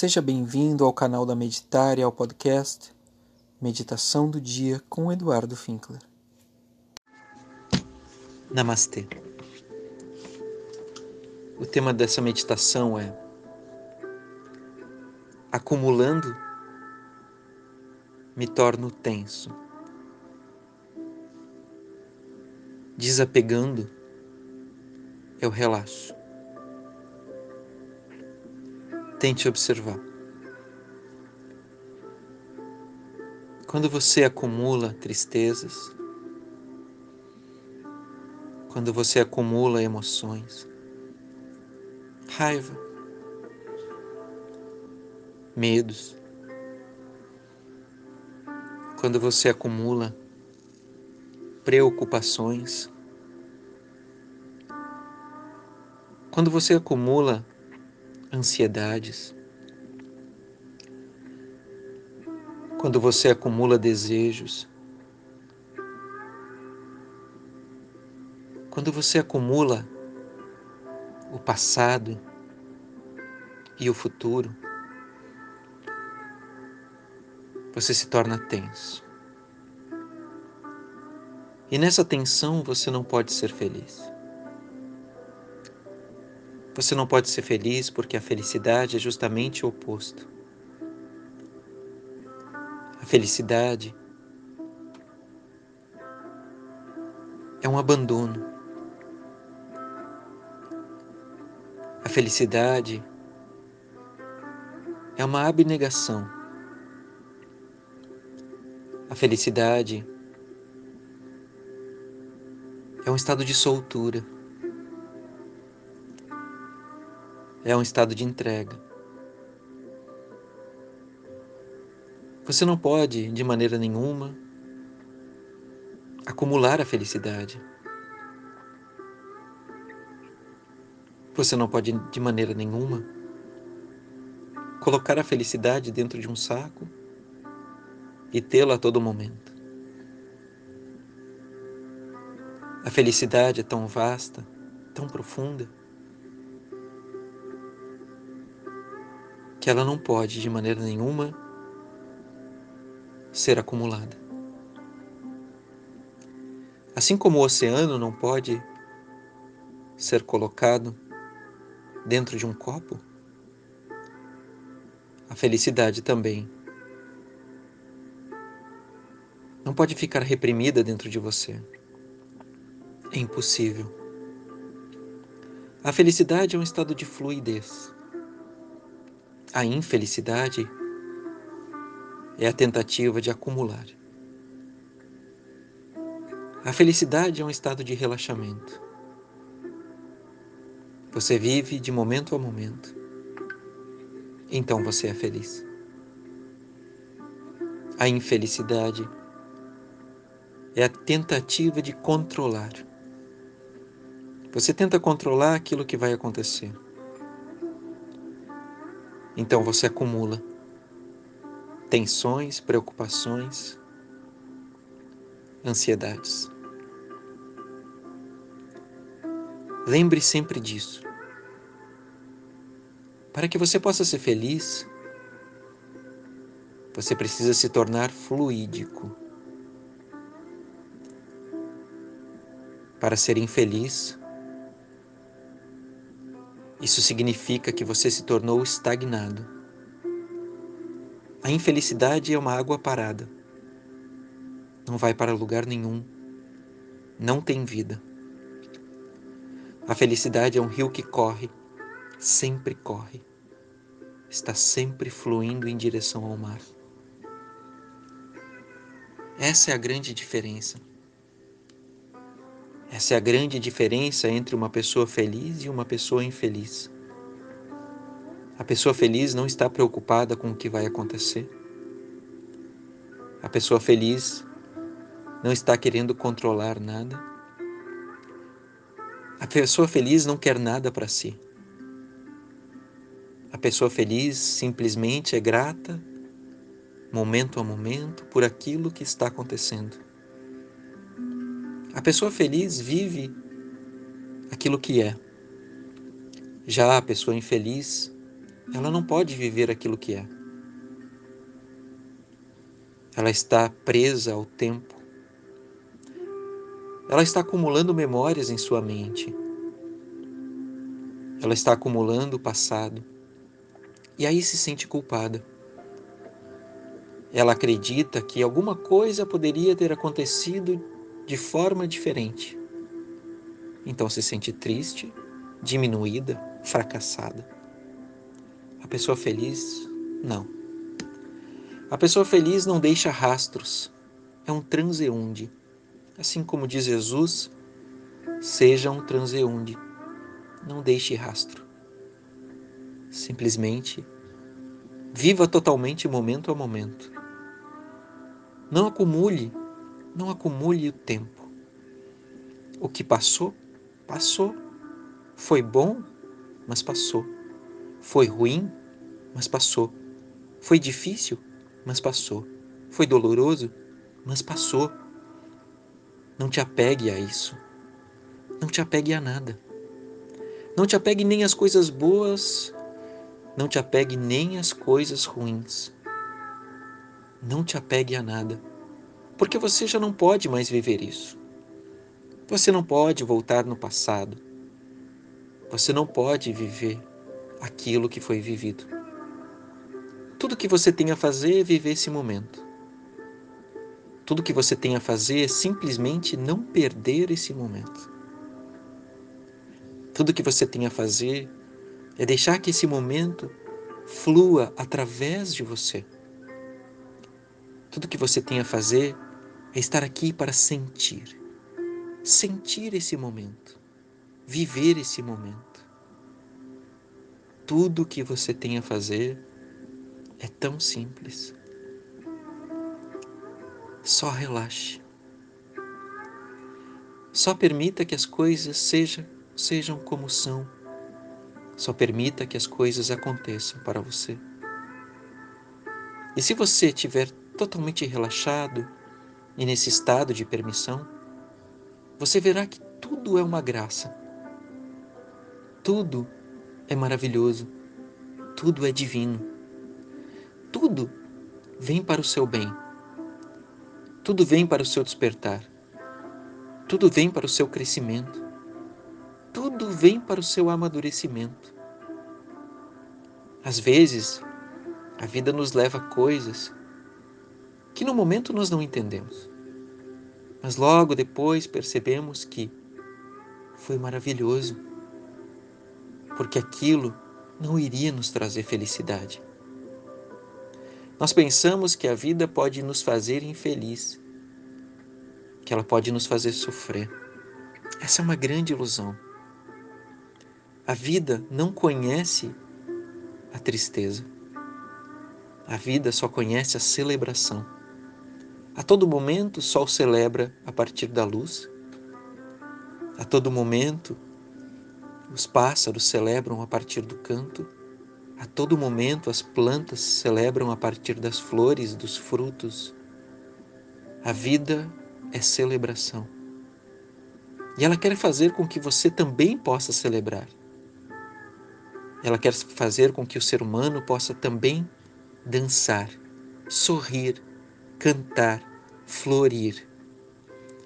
Seja bem-vindo ao canal da Meditar e ao podcast Meditação do Dia com Eduardo Finkler. Namastê. O tema dessa meditação é Acumulando me torno tenso. Desapegando eu relaxo. Tente observar. Quando você acumula tristezas, quando você acumula emoções, raiva, medos, quando você acumula preocupações, quando você acumula ansiedades, quando você acumula desejos, quando você acumula o passado e o futuro, você se torna tenso. E nessa tensão você não pode ser feliz. Você não pode ser feliz porque a felicidade é justamente o oposto. A felicidade é um abandono. A felicidade é uma abnegação. A felicidade é um estado de soltura. É um estado de entrega. Você não pode, de maneira nenhuma, acumular a felicidade. Você não pode, de maneira nenhuma, colocar a felicidade dentro de um saco e tê-la a todo momento. A felicidade é tão vasta, tão profunda, que ela não pode, de maneira nenhuma, ser acumulada. Assim como o oceano não pode ser colocado dentro de um copo, a felicidade também não pode ficar reprimida dentro de você. É impossível. A felicidade é um estado de fluidez. A infelicidade é a tentativa de acumular. A felicidade é um estado de relaxamento. Você vive de momento a momento. Então você é feliz. A infelicidade é a tentativa de controlar. Você tenta controlar aquilo que vai acontecer. Então você acumula tensões, preocupações, ansiedades. Lembre sempre disso. Para que você possa ser feliz, você precisa se tornar fluídico. Para ser infeliz, isso significa que você se tornou estagnado. A infelicidade é uma água parada. Não vai para lugar nenhum. Não tem vida. A felicidade é um rio que corre, sempre corre. Está sempre fluindo em direção ao mar. Essa é a grande diferença. Essa é a grande diferença entre uma pessoa feliz e uma pessoa infeliz. A pessoa feliz não está preocupada com o que vai acontecer. A pessoa feliz não está querendo controlar nada. A pessoa feliz não quer nada para si. A pessoa feliz simplesmente é grata, momento a momento, por aquilo que está acontecendo. A pessoa feliz vive aquilo que é. Já a pessoa infeliz ela não pode viver aquilo que é. Ela está presa ao tempo. Ela está acumulando memórias em sua mente. Ela está acumulando o passado. E aí se sente culpada. Ela acredita que alguma coisa poderia ter acontecido de forma diferente. Então se sente triste, diminuída, fracassada. A pessoa feliz, não. A pessoa feliz não deixa rastros, é um transeunde. Assim como diz Jesus, seja um transeunde, não deixe rastro. Simplesmente viva totalmente momento a momento. Não acumule, não acumule o tempo. O que passou, passou. Foi bom, mas passou. Foi ruim, mas passou. Foi difícil, mas passou. Foi doloroso, mas passou. Não te apegue a isso. Não te apegue a nada. Não te apegue nem às coisas boas, não te apegue nem às coisas ruins. Não te apegue a nada, porque você já não pode mais viver isso. Você não pode voltar no passado. Você não pode viver aquilo que foi vivido. Tudo que você tem a fazer é viver esse momento. Tudo que você tem a fazer é simplesmente não perder esse momento. Tudo que você tem a fazer é deixar que esse momento flua através de você. Tudo que você tem a fazer é estar aqui para sentir, sentir esse momento, viver esse momento. Tudo que você tem a fazer é tão simples. Só relaxe. Só permita que as coisas sejam, sejam como são. Só permita que as coisas aconteçam para você. E se você estiver totalmente relaxado e nesse estado de permissão, você verá que tudo é uma graça. Tudo é maravilhoso. Tudo é divino. Tudo vem para o seu bem. Tudo vem para o seu despertar. Tudo vem para o seu crescimento. Tudo vem para o seu amadurecimento. Às vezes, a vida nos leva a coisas que no momento nós não entendemos. Mas logo depois percebemos que foi maravilhoso, porque aquilo não iria nos trazer felicidade. Nós pensamos que a vida pode nos fazer infeliz, que ela pode nos fazer sofrer. Essa é uma grande ilusão. A vida não conhece a tristeza. A vida só conhece a celebração. A todo momento o sol celebra a partir da luz. A todo momento os pássaros celebram a partir do canto. A todo momento as plantas celebram a partir das flores, dos frutos. A vida é celebração. E ela quer fazer com que você também possa celebrar. Ela quer fazer com que o ser humano possa também dançar, sorrir, cantar, florir.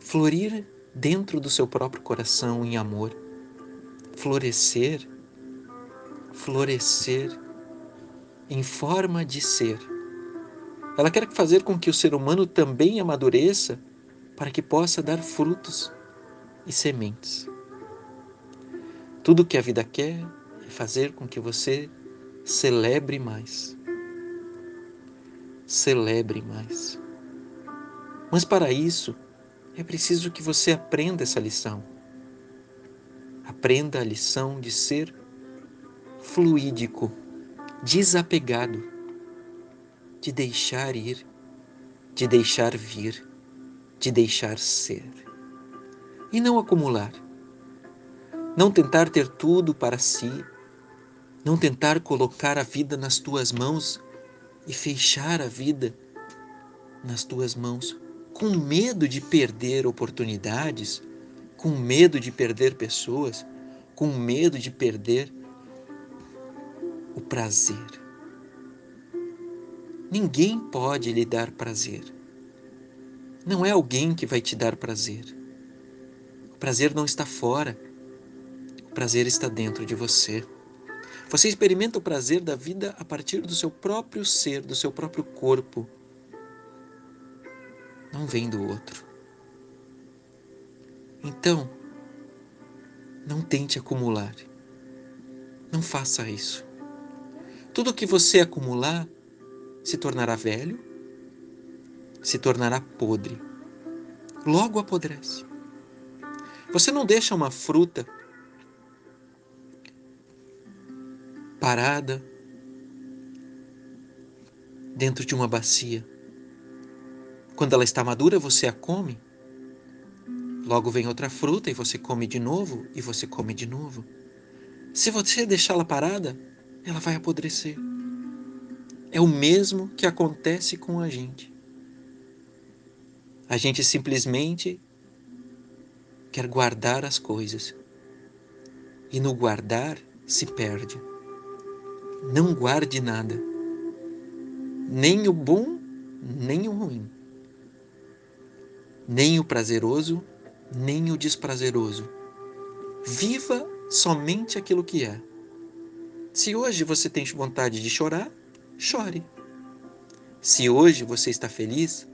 Florir dentro do seu próprio coração em amor. Florescer, florescer em forma de ser. Ela quer fazer com que o ser humano também amadureça para que possa dar frutos e sementes. Tudo que a vida quer é fazer com que você celebre mais celebre mais. Mas para isso, é preciso que você aprenda essa lição. Aprenda a lição de ser fluídico, desapegado, de deixar ir, de deixar vir, de deixar ser. E não acumular. Não tentar ter tudo para si, não tentar colocar a vida nas tuas mãos e fechar a vida nas tuas mãos, com medo de perder oportunidades, com medo de perder pessoas, com medo de perder o prazer. Ninguém pode lhe dar prazer. Não é alguém que vai te dar prazer. O prazer não está fora. O prazer está dentro de você. Você experimenta o prazer da vida a partir do seu próprio ser, do seu próprio corpo. Não vem do outro. Então, não tente acumular. Não faça isso. Tudo que você acumular se tornará velho, se tornará podre. Logo apodrece. Você não deixa uma fruta parada dentro de uma bacia. Quando ela está madura, você a come. Logo vem outra fruta e você come de novo e você come de novo. Se você deixá-la parada, ela vai apodrecer. É o mesmo que acontece com a gente. A gente simplesmente quer guardar as coisas. E no guardar se perde. Não guarde nada, nem o bom, nem o ruim, nem o prazeroso, nem o desprazeroso. Viva somente aquilo que é. Se hoje você tem vontade de chorar, chore. Se hoje você está feliz,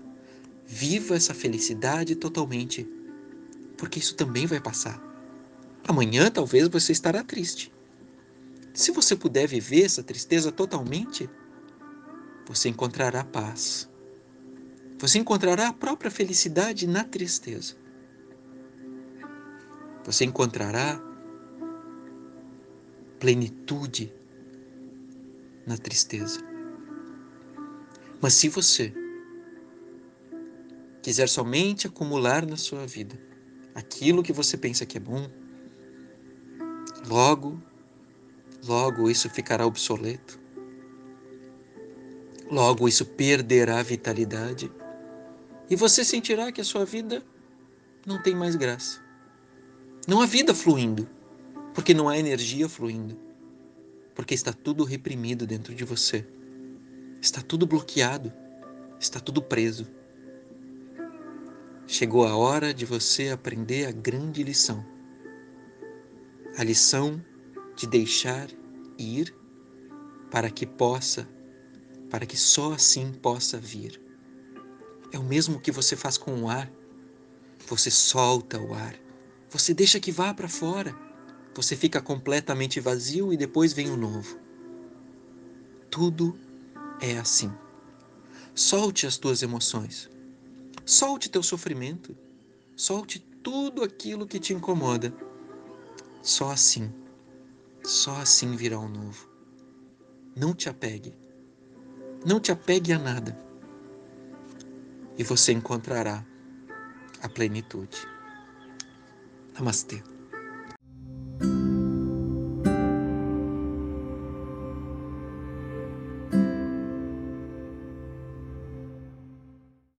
viva essa felicidade totalmente, porque isso também vai passar. Amanhã talvez você estará triste. Se você puder viver essa tristeza totalmente, você encontrará paz. Você encontrará a própria felicidade na tristeza. Você encontrará plenitude na tristeza. Mas se você quiser somente acumular na sua vida aquilo que você pensa que é bom, logo, logo isso ficará obsoleto. Logo isso perderá vitalidade e você sentirá que a sua vida não tem mais graça. Não há vida fluindo, porque não há energia fluindo, porque está tudo reprimido dentro de você. Está tudo bloqueado, está tudo preso. Chegou a hora de você aprender a grande lição. A lição de deixar ir para que possa, para que só assim possa vir. É o mesmo que você faz com o ar. Você solta o ar você deixa que vá para fora. Você fica completamente vazio e depois vem o novo. Tudo é assim. Solte as tuas emoções. Solte teu sofrimento. Solte tudo aquilo que te incomoda. Só assim, só assim virá o novo. Não te apegue. Não te apegue a nada. E você encontrará a plenitude. Namastê.